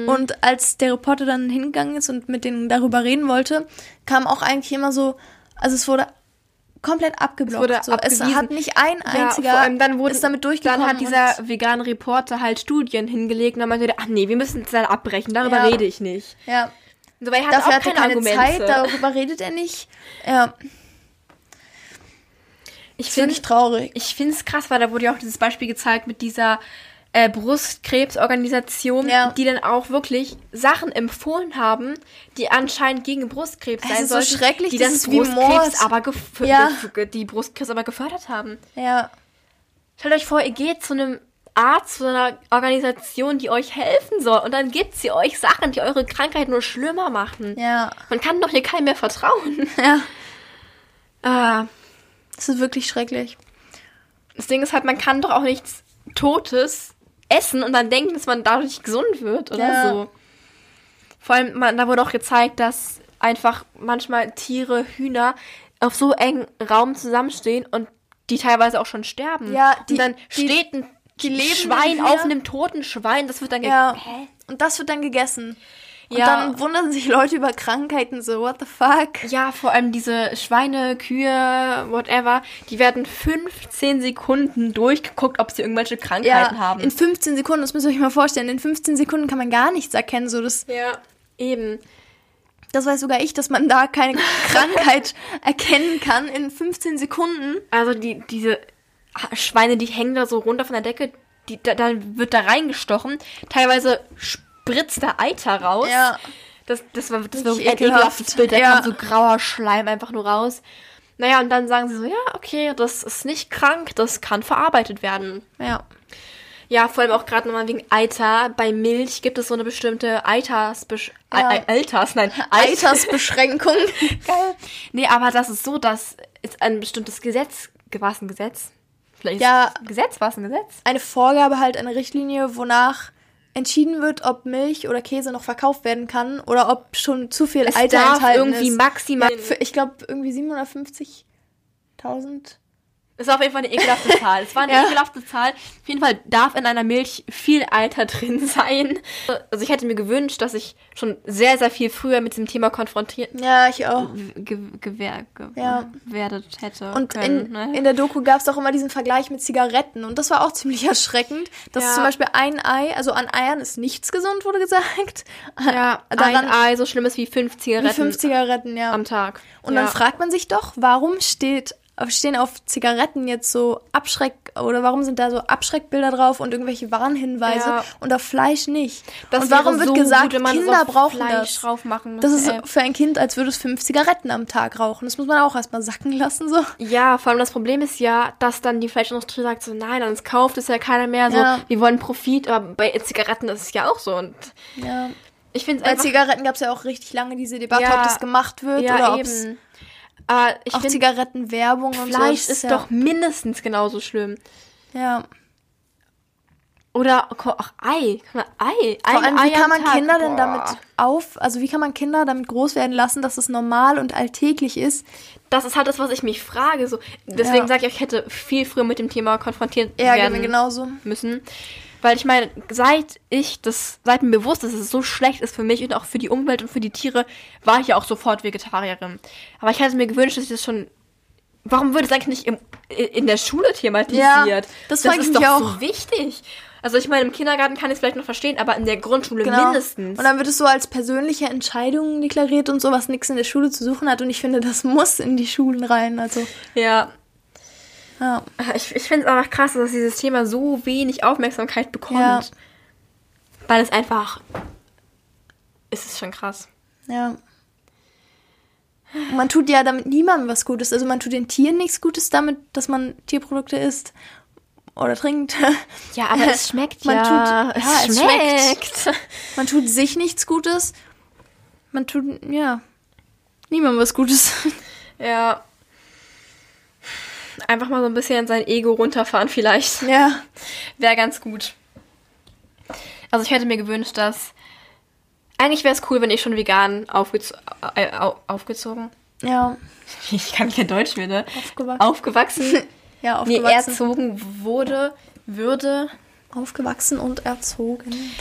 Und als der Reporter dann hingegangen ist und mit denen darüber reden wollte, kam auch eigentlich immer so, also es wurde komplett abgeblockt. wurde so. Es hat nicht ein Ja, einziger vor allem dann wurde, ist damit durchgekommen. Dann hat dieser vegane Reporter halt Studien hingelegt und dann meinte er, ach nee, wir müssen es dann abbrechen, darüber Ja. rede ich nicht. ja, So, weil er hatte dafür auch hat er keine, keine Argumente. Zeit, darüber redet er nicht. Ja, ich finde wirklich traurig. Ich finde es krass, weil da wurde ja auch dieses Beispiel gezeigt mit dieser äh, Brustkrebsorganisationen, Ja. die dann auch wirklich Sachen empfohlen haben, die anscheinend gegen Brustkrebs Es sein ist so sollten, schrecklich, die das dann Brustkrebs aber Ja. die Brustkrebs aber gefördert haben. Ja. Stellt euch vor, ihr geht zu einem Arzt, zu einer Organisation, die euch helfen soll und dann gibt sie euch Sachen, die eure Krankheit nur schlimmer machen. Ja. Man kann doch hier keinem mehr vertrauen. Ja. Ah, Das ist wirklich schrecklich. das Ding ist halt, man kann doch auch nichts Totes essen und dann denken, dass man dadurch gesund wird oder Ja. so. Vor allem, man, da wurde auch gezeigt, dass einfach manchmal Tiere, Hühner auf so engen Raum zusammenstehen und die teilweise auch schon sterben. Ja, die- und dann die- steht ein die Schwein auf einem toten Schwein, das wird dann Ja. Hä? Und das wird dann gegessen. Und Ja. dann wundern sich Leute über Krankheiten so, what the fuck? Ja, vor allem diese Schweine, Kühe, whatever, die werden 15 Sekunden durchgeguckt, ob sie irgendwelche Krankheiten haben. in 15 Sekunden, das müsst ihr euch mal vorstellen, in 15 Sekunden kann man gar nichts erkennen. So, das, ja, eben. das weiß sogar ich, dass man da keine Krankheit erkennen kann in 15 Sekunden. Also die, diese Schweine, die hängen da so runter von der Decke, die, da, dann wird da reingestochen. Teilweise spritzt da Eiter raus. Das, das war, das war ein ekelhaft. ekelhaftes Bild. Da Ja. kam so grauer Schleim einfach nur raus. Naja, und dann sagen sie so, ja, okay, das ist nicht krank, das kann verarbeitet werden. Ja. Ja, vor allem auch gerade nochmal wegen Eiter. Bei Milch gibt es so eine bestimmte Altersbesch Ja. Alters, nein, Alters. Altersbeschränkung. Geil. Nee, aber das ist so, dass es ein bestimmtes Gesetz, war es ein Gesetz? Vielleicht Ja. ist Gesetz, war es ein Gesetz? Eine Vorgabe, halt eine Richtlinie, wonach entschieden wird, ob Milch oder Käse noch verkauft werden kann oder ob schon zu viel Es Eiter darf enthalten irgendwie ist. maximal. Für, ich glaube, irgendwie 750.000. Es war auf jeden Fall eine ekelhafte Zahl. Es war eine Ja. ekelhafte Zahl. Auf jeden Fall darf in einer Milch viel Alter drin sein. Also ich hätte mir gewünscht, dass ich schon sehr, sehr viel früher mit diesem Thema konfrontiert Ja, ich auch. ge gewer ge Ja. gewerdet hätte. Und können, in, ne? in der Doku gab es auch immer diesen Vergleich mit Zigaretten. Und das war auch ziemlich erschreckend, dass Ja. zum Beispiel ein Ei, also an Eiern ist nichts gesund, wurde gesagt. ja, daran- ein Ei so schlimm ist wie fünf Wie Zigaretten fünf Zigaretten, ja. am Tag. Und dann fragt man sich doch, warum steht, stehen auf Zigaretten jetzt so Abschreck oder warum sind da so Abschreckbilder drauf und irgendwelche Warnhinweise Ja. und auf Fleisch nicht? Das und warum wird so gesagt, gut, wenn man Kinder brauchen Fleisch das? drauf machen muss. Das ist ey. für ein Kind, als würde es fünf Zigaretten am Tag rauchen. Das muss man auch erstmal sacken lassen, so. Ja, vor allem das Problem ist ja, dass dann die Fleischindustrie sagt so, nein, sonst kauft es ja keiner mehr. So, Ja. wir wollen Profit, aber bei Zigaretten ist es ja auch so. Und Ja. ich finde Bei. Zigaretten gab es ja auch richtig lange diese Debatte, Ja. ob das gemacht wird ja, oder ob es. Aber ich auch Zigarettenwerbung und so. Fleisch das ist ja, doch mindestens genauso schlimm. Ja. Oder ko- ach, Ei. Mal, Ei. Vor allem, Ei wie kann man Tag. Kinder denn Boah. damit auf, also wie kann man Kinder damit groß werden lassen, dass es normal und alltäglich ist? Das ist halt das, was ich mich frage. So. Deswegen Ja. sage ich, ich hätte viel früher mit dem Thema konfrontiert Ja, werden genauso. müssen. Weil ich meine, seit ich das, seit mir bewusst ist, dass es so schlecht ist für mich und auch für die Umwelt und für die Tiere, war ich ja auch sofort Vegetarierin. Aber ich hätte mir gewünscht, dass ich das schon. Warum wird es eigentlich nicht im, in der Schule thematisiert? Ja, das das ist doch auch. so wichtig. Also ich meine, im Kindergarten kann ich es vielleicht noch verstehen, aber in der Grundschule Genau. mindestens. Und dann wird es so als persönliche Entscheidung deklariert und so, was nichts in der Schule zu suchen hat. Und ich finde, das muss in die Schulen rein. Also, ja. Ja. Ich, ich finde es einfach krass, dass dieses Thema so wenig Aufmerksamkeit bekommt. Ja. Weil es einfach. Es ist schon krass. Ja. Man tut ja damit niemandem was Gutes. Also man tut den Tieren nichts Gutes damit, dass man Tierprodukte isst oder trinkt. Ja, aber es schmeckt Man ja. tut- ja, es schmeckt. Man tut sich nichts Gutes. Man tut, ja, niemandem was Gutes. Ja. Einfach mal so ein bisschen sein Ego runterfahren vielleicht. ja. Wäre ganz gut. Also ich hätte mir gewünscht, dass... Eigentlich wäre es cool, wenn ich schon vegan aufgez äh, au aufgezogen... Ja. Ich kann kein Deutsch mehr, ne? Aufgewachsen. Aufgewachsen. Ja, nee, aufgewachsen. erzogen wurde, würde... aufgewachsen und erzogen.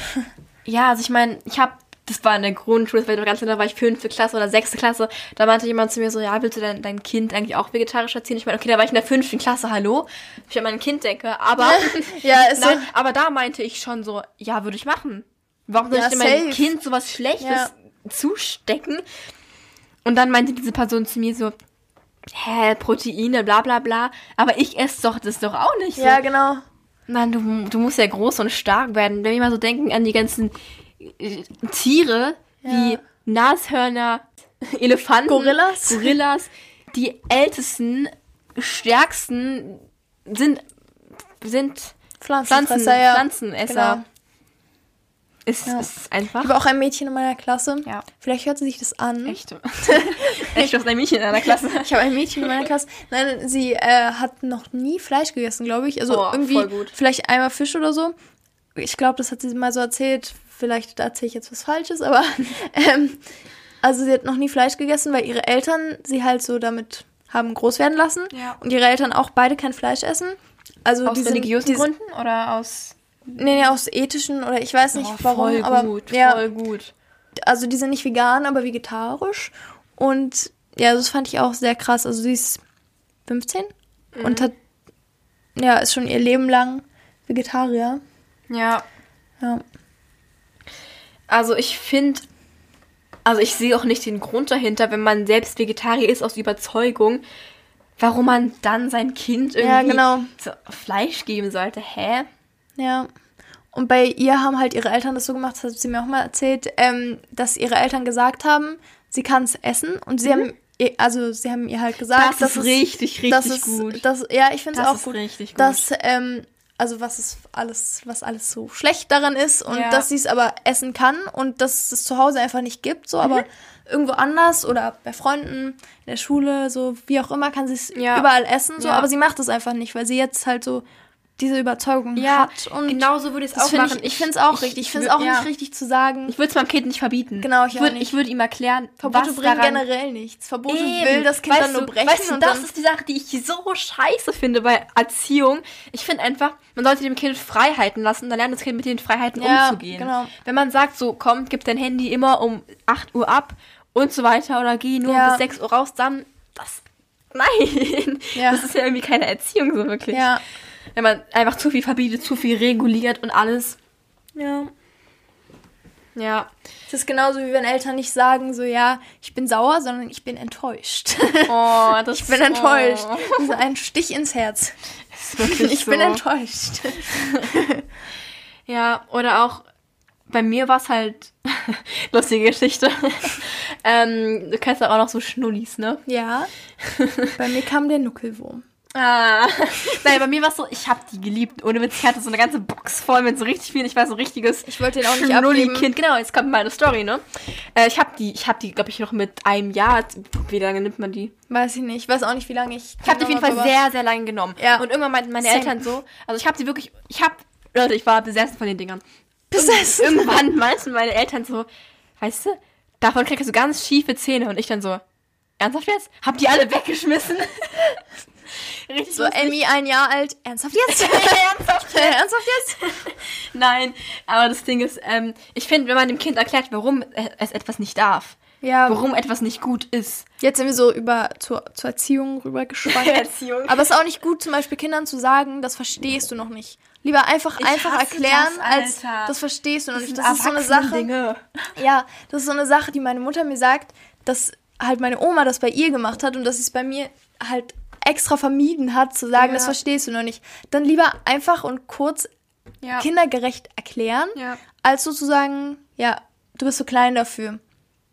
Ja, also ich meine, ich habe, das war in der Grundschule, das war ganz da war ich fünfte Klasse oder sechste Klasse, da meinte jemand zu mir so, ja, willst du dein, dein Kind eigentlich auch vegetarisch erziehen? Ich meine, okay, da war ich in der fünften Klasse, hallo, ich an mein Kind denke, aber, Ja, ist so. nein, aber da meinte ich schon so, ja, würde ich machen. Warum soll Ja, ich denn meinem safe. Kind sowas Schlechtes Ja. zustecken? Und dann meinte diese Person zu mir so, hä, Proteine, bla bla bla, aber ich esse doch das doch auch nicht so. Ja, genau. Nein, du, du musst ja groß und stark werden. Wenn wir mal so denken an die ganzen Tiere, wie Ja. Nashörner, Elefanten, Gorillas. Gorillas, die ältesten, stärksten sind, sind Pflanzen, Pflanzenfresser, ja. Pflanzenesser. Genau. Ist, Ja. ist einfach. Ich habe auch ein Mädchen in meiner Klasse. Ja. Vielleicht hört sie sich das an. Echt. Echt, du hast ein Mädchen in einer Klasse. Ich habe ein Mädchen in meiner Klasse. Nein, sie äh, hat noch nie Fleisch gegessen, glaube ich. Also Oh, irgendwie vielleicht einmal Fisch oder so. Ich glaube, das hat sie mal so erzählt. Vielleicht erzähle ich jetzt was Falsches, aber ähm, also sie hat noch nie Fleisch gegessen, weil ihre Eltern sie halt so damit haben groß werden lassen Ja. und ihre Eltern auch beide kein Fleisch essen. Also Aus die sind- religiösen die sind- Gründen oder aus. Nee, nee, aus ethischen oder ich weiß nicht Oh, warum, voll aber gut, ja, voll gut. also die sind nicht vegan, aber vegetarisch. Und ja, das fand ich auch sehr krass. Also sie ist 15 Mhm. und hat, ja, ist schon ihr Leben lang Vegetarier. Ja, Ja. Also ich finde, also ich sehe auch nicht den Grund dahinter, wenn man selbst Vegetarier ist aus Überzeugung, warum man dann sein Kind irgendwie Ja, genau. Fleisch geben sollte. Hä? Ja. Und bei ihr haben halt ihre Eltern das so gemacht, das hat sie mir auch mal erzählt, ähm, dass ihre Eltern gesagt haben, sie kann es essen. Und sie haben, ihr- also sie haben ihr halt gesagt, Mhm. Das ist richtig, richtig das ist, gut. Das, ja, ich finde es auch gut, richtig gut. dass ähm, also was ist alles, was alles so schlecht daran ist und Ja. dass sie es aber essen kann und dass es zu Hause einfach nicht gibt, so aber Mhm. irgendwo anders oder bei Freunden in der Schule, so wie auch immer, kann sie es Ja. überall essen, so, Ja. aber sie macht es einfach nicht, weil sie jetzt halt so diese Überzeugung Ja, hat und genau so würde ich es auch machen. ich, ich finde es auch richtig. Ich finde es auch ja. nicht richtig zu sagen, Ich würde es meinem Kind nicht verbieten. Genau, ich ich würde, ich würde ihm erklären, Verbote bringen generell nichts. Verbote Eben. will das Kind weißt dann nur du, brechen Weißt du, und das ist die Sache, die ich so scheiße finde bei Erziehung. Ich finde einfach, man sollte dem Kind Freiheiten lassen, dann lernt das Kind mit den Freiheiten Ja, umzugehen. genau. Wenn man sagt, so, komm, gib dein Handy immer um 8 Uhr ab und so weiter oder geh nur Ja. bis 6 Uhr raus, dann das. Nein, das ist ja irgendwie keine Erziehung so wirklich. ja, Wenn man einfach zu viel verbietet, zu viel reguliert und alles. ja. Ja. Es ist genauso wie wenn Eltern nicht sagen, so ja, ich bin sauer, sondern ich bin enttäuscht. Oh, das ich bin enttäuscht. Oh, Das ist ein Stich ins Herz. Ich bin so. enttäuscht. Ja, oder auch bei mir war es halt lustige Geschichte. ähm, du kennst ja auch noch so Schnullis, ne? Ja. Bei mir kam der Nuckelwurm. Ah. Nein, bei mir war es so, ich habe die geliebt. Ohne Witz, ich hatte so eine ganze Box voll mit so richtig viel. Ich war so ein richtiges Ich wollte den auch nicht abgeben. Schnulli-Kind. Genau, jetzt kommt meine Story, ne? Äh, ich habe die, ich habe die, glaube ich, noch mit einem Jahr. Wie lange nimmt man die? Weiß ich nicht. Ich weiß auch nicht, wie lange ich. Ich habe die auf jeden Fall aber- sehr, sehr lange genommen. Ja. Und irgendwann meinten meine Same. Eltern so, also ich habe die wirklich, ich habe, Leute, ich war besessen von den Dingern. Besessen. Irgendwann meinten meine Eltern so, weißt du, davon kriegst du ganz schiefe Zähne. Und ich dann so, ernsthaft jetzt? Hab die alle weggeschmissen? Richtig So, lustig. Amy, ein Jahr alt. Ernsthaft jetzt? ernsthaft jetzt? Ernsthaft jetzt? Nein, aber das Ding ist, ähm, ich finde, wenn man dem Kind erklärt, warum es etwas nicht darf, Ja. warum etwas nicht gut ist. Jetzt sind wir so über zur, zur Erziehung rübergeschwankt. Erziehung. Aber es ist auch nicht gut, zum Beispiel Kindern zu sagen, das verstehst du noch nicht. Lieber einfach, Ich einfach erklären, das, als das verstehst du noch Das nicht. Das ist so eine Sache. Erwachsene-Dinge. Ja, das ist so eine Sache, die meine Mutter mir sagt, dass halt meine Oma das bei ihr gemacht hat und dass sie es bei mir halt extra vermieden hat, zu sagen, Ja. das verstehst du noch nicht. Dann lieber einfach und kurz Ja. kindergerecht erklären, Ja. als sozusagen, ja, du bist so klein dafür.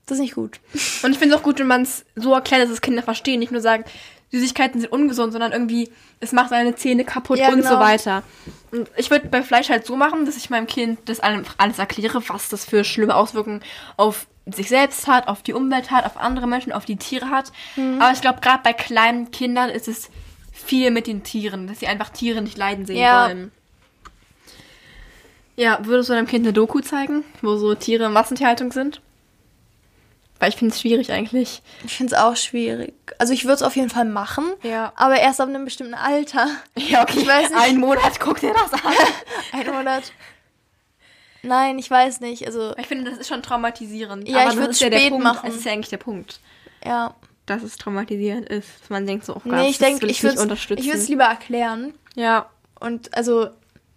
Das ist nicht gut. Und ich finde es auch gut, wenn man es so erklärt, dass es Kinder verstehen. Nicht nur sagen, Süßigkeiten sind ungesund, sondern irgendwie, es macht seine Zähne kaputt Ja, und so genau. weiter. Und ich würde bei Fleisch halt so machen, dass ich meinem Kind das alles alles erkläre, was das für schlimme Auswirkungen auf sich selbst hat, auf die Umwelt hat, auf andere Menschen, auf die Tiere hat. Mhm. Aber ich glaube, gerade bei kleinen Kindern ist es viel mit den Tieren, dass sie einfach Tiere nicht leiden sehen Ja. wollen. Ja, würdest du deinem Kind eine Doku zeigen, wo so Tiere in Massentierhaltung sind? Weil ich finde es schwierig eigentlich. Ich finde es auch schwierig. Also ich würde es auf jeden Fall machen, Ja. aber erst ab einem bestimmten Alter. Ja, okay. Ich weiß nicht. Einen Monat, guck dir das an. Ein Monat. Nein, ich weiß nicht. Also, Ich finde, das ist schon traumatisierend. Ja, Aber ich das würd's ist ja spät Punkt, machen. Es ist ja eigentlich der Punkt, ja. dass es traumatisierend ist. Dass man denkt so, oh Gott, Nee, ich das denke, ich ich würde es lieber erklären. ja. Und also,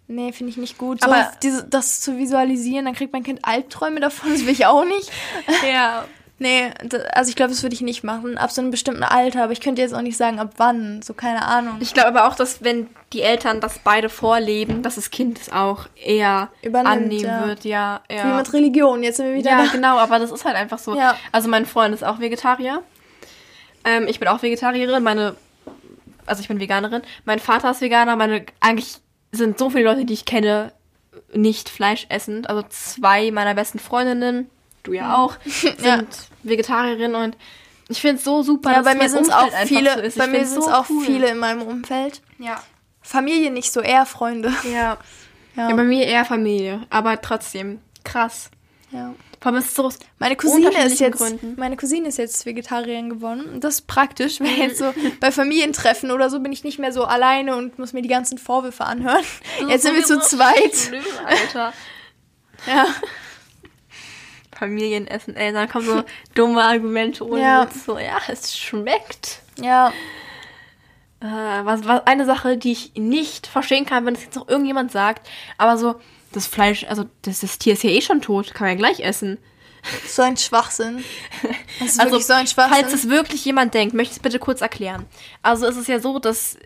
nee, finde ich nicht gut. Aber- so, diese, das zu visualisieren, dann kriegt mein Kind Albträume davon, das will ich auch nicht. ja. Nee, also ich glaube, das würde ich nicht machen. Ab so einem bestimmten Alter, aber ich könnte jetzt auch nicht sagen, ab wann. So, keine Ahnung. Ich glaube aber auch, dass wenn die Eltern das beide vorleben, dass das Kind es auch eher Übernimmt, annehmen ja. wird, ja. ja. Wie mit Religion. Jetzt sind wir wieder Ja, da. genau, aber das ist halt einfach so. Ja. Also mein Freund ist auch Vegetarier. Ähm, ich bin auch Vegetarierin. Meine, also ich bin Veganerin. Mein Vater ist Veganer. Meine, eigentlich sind so viele Leute, die ich kenne, nicht fleischessend. Also zwei meiner besten Freundinnen, du ja auch, sind Ja. Vegetarierinnen und ich finde es so super, Ja, bei mir sind es auch viele, so bei mir sind es so auch cool. viele in meinem Umfeld. Ja. Familie nicht so, eher Freunde. Ja. Ja. ja. Bei mir eher Familie, aber trotzdem krass. Ja. Vor allem ist es so Meine Cousine ist jetzt, Gründen. meine Cousine ist jetzt Vegetarierin geworden. Das ist praktisch, weil jetzt so bei Familientreffen oder so bin ich nicht mehr so alleine und muss mir die ganzen Vorwürfe anhören. Jetzt sind wir zu zweit. Schlimm, Alter. Ja. Familienessen, ey, dann kommen so dumme Argumente ohne Ja. So, ja, es schmeckt. Ja. Äh, was, was, eine Sache, die ich nicht verstehen kann, wenn es jetzt noch irgendjemand sagt, aber so, das Fleisch, also das, das Tier ist ja eh schon tot, kann man ja gleich essen. So ein Schwachsinn. Also, so ein Schwachsinn. falls es wirklich jemand denkt, möchte ich es bitte kurz erklären. Also es ist ja so, dass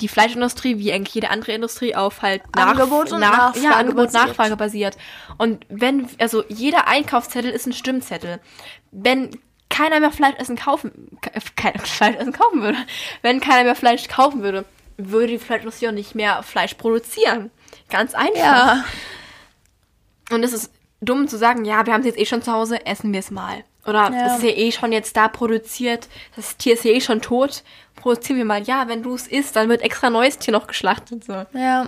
die Fleischindustrie, wie eigentlich jede andere Industrie, auf halt Nach Angebot und nach Nachfrage ja, Angebot basiert. Nachfrage basiert. Und wenn, also jeder Einkaufszettel ist ein Stimmzettel. Wenn keiner mehr Fleisch essen kaufen, ke- äh, kein Fleisch essen kaufen würde, wenn keiner mehr Fleisch kaufen würde, würde die Fleischindustrie auch nicht mehr Fleisch produzieren. Ganz einfach. ja. Und es ist dumm zu sagen, ja, wir haben es jetzt eh schon zu Hause, essen wir es mal. Oder Ja. es ist ja eh schon jetzt da produziert, das Tier ist ja eh schon tot, produzieren wir mal. Ja, wenn du es isst, dann wird extra neues Tier noch geschlachtet. So. Ja.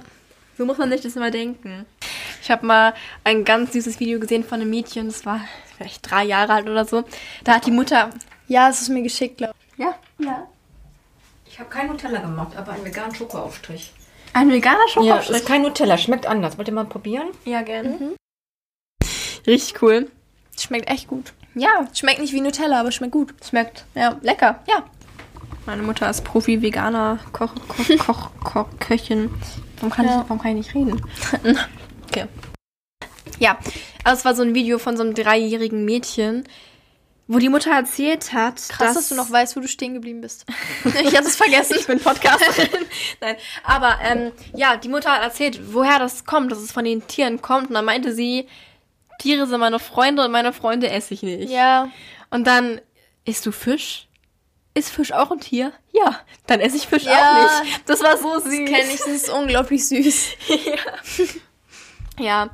so muss man sich das immer denken. Ich habe mal ein ganz süßes Video gesehen von einem Mädchen, das war vielleicht drei Jahre alt oder so. Da hat die Mutter... Ja, es ist mir geschickt, glaube Ja, Ja. Ich habe keinen Nutella gemacht, aber einen veganen Schokoaufstrich. ein veganer Ja, Schokoaufstrich. ist kein Nutella, schmeckt anders. Wollt ihr mal probieren? Ja, gerne. Richtig cool. ich. Schmeckt echt gut. Ja, Schmeckt nicht wie Nutella, aber schmeckt gut. Schmeckt ja lecker, ja. Meine Mutter ist Profi-Veganer, Koch, Koch, Koch, Koch, Köchin. Warum kann, Ja. ich, warum kann ich nicht reden? okay. Ja, also es war so ein Video von so einem dreijährigen Mädchen, wo die Mutter erzählt hat, Krass, dass, du noch weißt, wo du stehen geblieben bist. ich hatte es vergessen. ich bin Podcasterin. Nein, aber ähm, ja, die Mutter hat erzählt, woher das kommt, dass es von den Tieren kommt. Und dann meinte sie, Tiere sind meine Freunde und meine Freunde esse ich nicht. Ja. Und dann, isst du Fisch? Ist Fisch auch ein Tier? Ja, dann esse ich Fisch Ja. auch nicht. Das war so süß. Kenn ich, das ist unglaublich süß. Ja,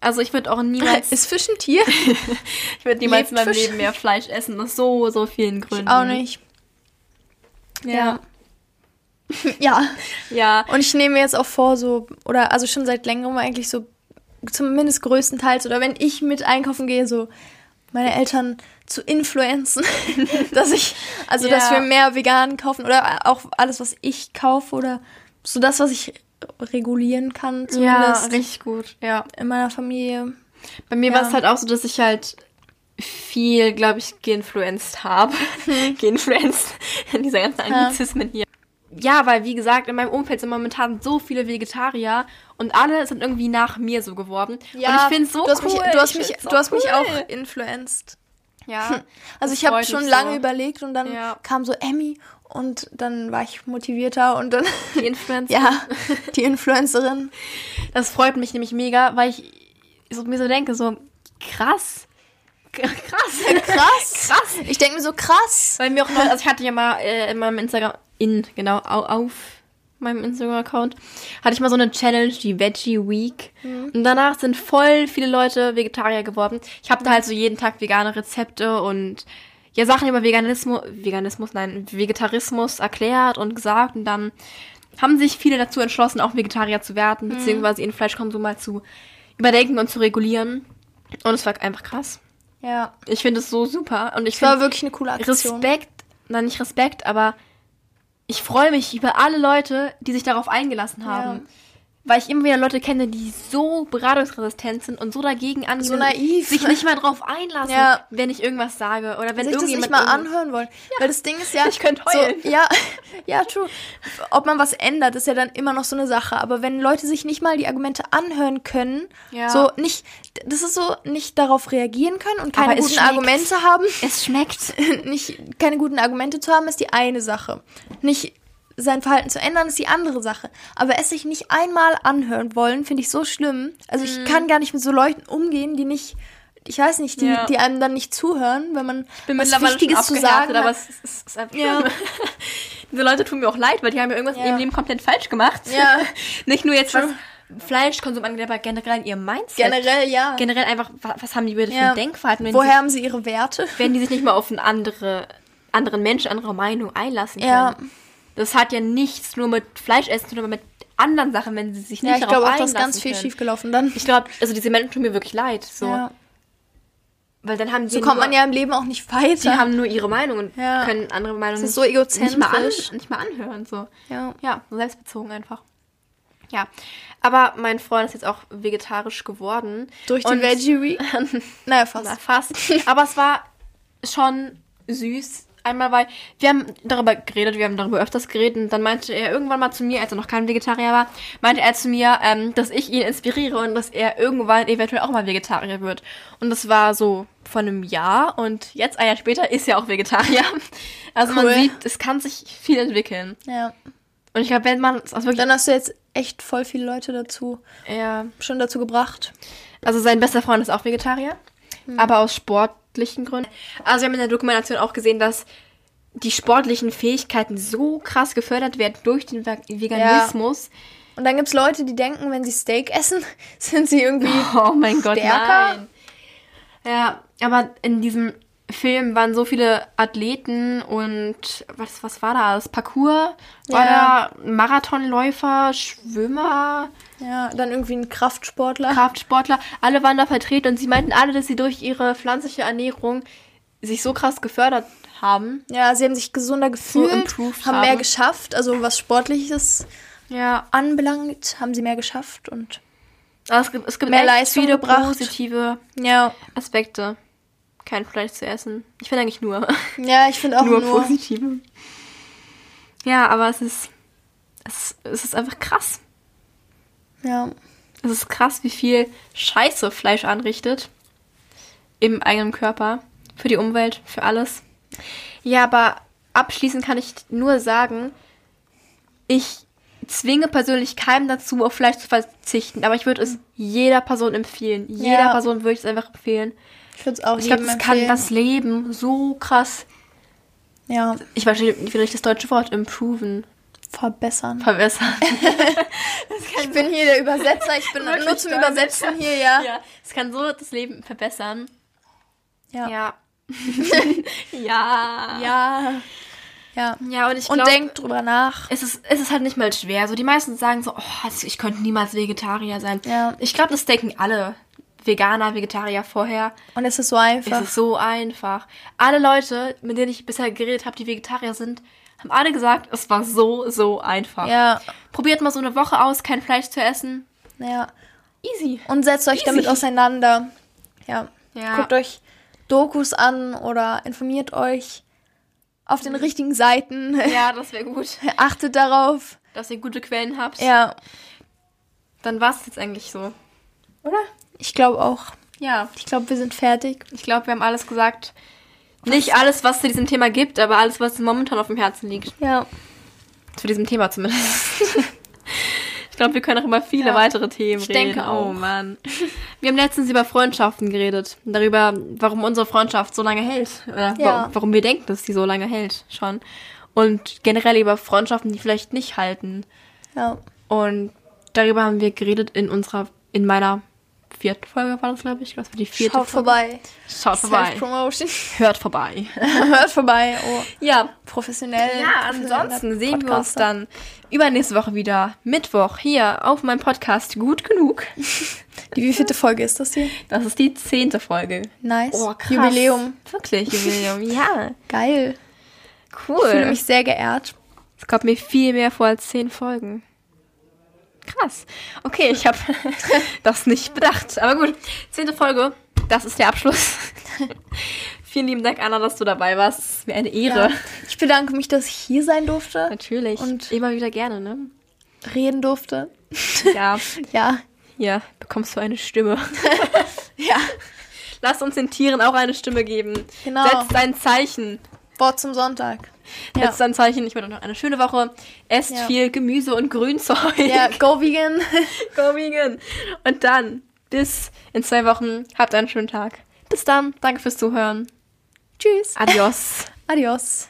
also ich würde auch niemals, Ist Fisch ein Tier? ich würde niemals in meinem Fisch? Leben mehr Fleisch essen. Aus so, so vielen Gründen. Auch nicht. Ja. Ja. Ja. Und ich nehme mir jetzt auch vor, so, oder also schon seit längerem eigentlich so, zumindest größtenteils, oder wenn ich mit einkaufen gehe, so meine Eltern zu influenzen, dass ich, also dass Ja. wir mehr vegan kaufen oder auch alles, was ich kaufe oder so das, was ich regulieren kann, Ja, zumindest richtig gut. Ja. in meiner Familie. Bei mir Ja. war es halt auch so, dass ich halt viel, glaube ich, geinfluenced habe. geinfluenced in dieser ganzen Anglizismen hier. Ja, weil wie gesagt, in meinem Umfeld sind momentan so viele Vegetarier und alle sind irgendwie nach mir so geworden. und ich finde es so du hast cool. mich, du hast Ich mich, du hast mich cool. auch influenced. Ja. Also Das ich habe schon lange so. überlegt und dann Ja. kam so Emmy und dann war ich motivierter und dann Die Influencer. ja die Influencerin. Das freut mich nämlich mega, weil ich so, mir so denke, so krass. Krass. Krass. krass. Ich denke mir so krass. Weil mir auch Leute, also ich hatte ja mal äh, in meinem Instagram, in, genau, au, auf meinem Instagram-Account, hatte ich mal so eine Challenge, die Veggie Week. Und danach sind voll viele Leute Vegetarier geworden. Ich habe da halt so jeden Tag vegane Rezepte und ja, Sachen über Veganismus, Veganismus, nein, Vegetarismus erklärt und gesagt. Und dann haben sich viele dazu entschlossen, auch Vegetarier zu werden, beziehungsweise ihren Fleischkonsum mal zu überdenken und zu regulieren. Und es war einfach krass. Ja, Ich finde es so super. Und ich es war finde wirklich eine coole Aktion. Respekt, nein, nicht Respekt, aber ich freue mich über alle Leute, die sich darauf eingelassen haben. Weil ich immer wieder Leute kenne, die so beratungsresistent sind und so dagegen angehen, So naiv. sich nicht mal drauf einlassen, Ja. wenn ich irgendwas sage oder wenn sich das nicht irgendjemand mal anhören wollen. Weil das Ding ist ja. Ich könnte heulen. So, ja, ja, true. Ob man was ändert, ist ja dann immer noch so eine Sache. Aber wenn Leute sich nicht mal die Argumente anhören können, Ja. so nicht, das ist so, nicht darauf reagieren können und keine guten schmeckt. Argumente haben, Es schmeckt. nicht, keine guten Argumente zu haben, ist die eine Sache. Nicht sein Verhalten zu ändern, ist die andere Sache. Aber es sich nicht einmal anhören wollen, finde ich so schlimm. Also ich kann gar nicht mit so Leuten umgehen, die nicht, ich weiß nicht, die, Ja. die einem dann nicht zuhören, wenn man bin was mittlerweile Wichtiges schon zu sagen aber hat. es, es, es ist einfach Ja. schlimm. Diese Leute tun mir auch leid, weil die haben ja irgendwas in Ja. ihrem Leben komplett falsch gemacht. Ja. Nicht nur jetzt was True. Fleischkonsum angeht, aber generell in ihrem Mindset. Generell, ja. Generell einfach, wa- was haben die wieder für Ja. Denkverhalten? Woher die haben sie ihre Werte? sich, wenn die sich nicht mal auf einen andere, anderen Menschen, andere Meinung einlassen können. Ja. Das hat ja nichts nur mit Fleischessen zu tun, aber mit anderen Sachen, wenn sie sich nicht Ja, ich darauf glaube auch, dass ganz viel können. schiefgelaufen dann. Ich glaube, also diese Menschen tun mir wirklich leid. So. Ja. Weil dann haben die So kommt nur, man ja im Leben auch nicht weiter. Die haben nur ihre Meinung und Ja. können andere Meinungen Das ist so nicht, nicht, mal an, nicht mal anhören. So. ja. Ja, so selbstbezogen einfach. Ja, aber mein Freund ist jetzt auch vegetarisch geworden. Durch die Veggie Week? naja, fast. Na, fast. Aber es war schon süß. Einmal, weil wir haben darüber geredet, wir haben darüber öfters geredet und dann meinte er irgendwann mal zu mir, als er noch kein Vegetarier war, meinte er zu mir, ähm, dass ich ihn inspiriere und dass er irgendwann eventuell auch mal Vegetarier wird. Und das war so vor einem Jahr und jetzt, ein Jahr später, ist er auch Vegetarier. Also man Cool. sieht, es kann sich viel entwickeln. Ja. Und ich glaube, wenn man es auch wirklich... Dann hast du jetzt echt voll viele Leute dazu, ja, schon dazu gebracht. Also sein bester Freund ist auch Vegetarier, aber aus sportlichen Gründen. Also wir haben in der Dokumentation auch gesehen, dass die sportlichen Fähigkeiten so krass gefördert werden durch den Ve- Veganismus. Und dann gibt's Leute, die denken, wenn sie Steak essen, sind sie irgendwie. Oh mein Gott, Stärker? nein. Ja, aber in diesem Film waren so viele Athleten und was, was war das? Parcours? War Ja. da Marathonläufer, Schwimmer, Ja, dann irgendwie ein Kraftsportler. Kraftsportler, alle waren da vertreten und sie meinten alle, dass sie durch ihre pflanzliche Ernährung sich so krass gefördert haben. Ja, sie haben sich gesunder gefühlt, improved haben mehr haben. geschafft. Also was Sportliches Ja. anbelangt, haben sie mehr geschafft und es gibt, es gibt Mehr Leistung viele gebracht. positive ja. Aspekte, kein Fleisch zu essen. Ich finde eigentlich nur, Ja, ich finde auch nur, nur. positive. Ja, aber es ist, es, es ist einfach krass. Ja. Es ist krass, wie viel Scheiße Fleisch anrichtet. Im eigenen Körper. Für die Umwelt, für alles. Ja, aber abschließend kann ich nur sagen, ich zwinge persönlich keinem dazu, auf Fleisch zu verzichten. Aber ich würde es jeder Person empfehlen. Jeder Ja. Person würde ich es einfach empfehlen. Ich würde es auch Ich glaube, das kann das Leben so krass, ja, ich weiß nicht, wie das deutsche Wort, improven, verbessern. verbessern. Ich bin hier der Übersetzer, ich bin nur zum. Übersetzen hier, ja. ja, es kann so das Leben verbessern. Ja. Ja. ja. Ja. Ja. Ja, und ich Und glaube, denkt drüber nach. es ist, es ist halt nicht mal schwer. So, die meisten sagen so, oh, ich könnte niemals Vegetarier sein. Ja. Ich glaube, das denken alle Veganer, Vegetarier vorher. Und es ist so einfach. Es ist so einfach. Alle Leute, mit denen ich bisher geredet habe, die Vegetarier sind, haben alle gesagt, es war so, so einfach. ja. Probiert mal so eine Woche aus, kein Fleisch zu essen. Ja. Easy. Und setzt euch damit auseinander. Ja. Ja. Guckt euch Dokus an oder informiert euch auf den richtigen Seiten. Ja, das wäre gut, Achtet darauf. dass ihr gute Quellen habt. Ja. Dann war es jetzt eigentlich so. Oder? Ich glaube auch. Ja. Ich glaube, wir sind fertig. Ich glaube, wir haben alles gesagt. Nicht alles, was zu diesem Thema gibt, aber alles, was momentan auf dem Herzen liegt. Ja. Zu diesem Thema zumindest. ich glaube, wir können auch über viele Ja. weitere Themen Ich reden. denke Oh auch. Mann. Wir haben letztens über Freundschaften geredet. Darüber, warum unsere Freundschaft so lange hält. Oder Ja. wa warum wir denken, dass die so lange hält schon. Und generell über Freundschaften, die vielleicht nicht halten. Ja. Und darüber haben wir geredet in unserer, in meiner vierten Folge war das, glaube ich. Das war die vierte Schaut Folge. vorbei. Schaut vorbei. Self-Promotion. Hört vorbei. Hört vorbei. Oh, Ja, professionell. Ja, ansonsten sehen wir uns dann übernächste Woche wieder, Mittwoch, hier auf meinem Podcast Gut Genug. Die wievielte Folge ist das hier? Das ist die zehnte Folge. Nice. Oh, krass. Jubiläum. Wirklich, Jubiläum, ja. Geil. Cool. Ich fühle mich sehr geehrt. es kommt mir viel mehr vor als zehn Folgen. Krass. Okay, ich habe das nicht bedacht. Aber gut, zehnte Folge. Das ist der Abschluss. Vielen lieben Dank, Anna, dass du dabei warst. Es ist mir eine Ehre. Ja. Ich bedanke mich, dass ich hier sein durfte, Natürlich. Und- immer wieder gerne, ne? reden durfte. Ja, Ja. hier bekommst du eine Stimme. Ja. Lass uns den Tieren auch eine Stimme geben. Genau. Setz dein Zeichen. Wort zum Sonntag. Ja. Setz dein Zeichen. Ich wünsche euch noch eine schöne Woche. Esst Ja. viel Gemüse und Grünzeug. Ja, go vegan. Go vegan. Und dann, bis in zwei Wochen. Habt einen schönen Tag. Bis dann. Danke fürs Zuhören. Tschüss. Adios. Adios.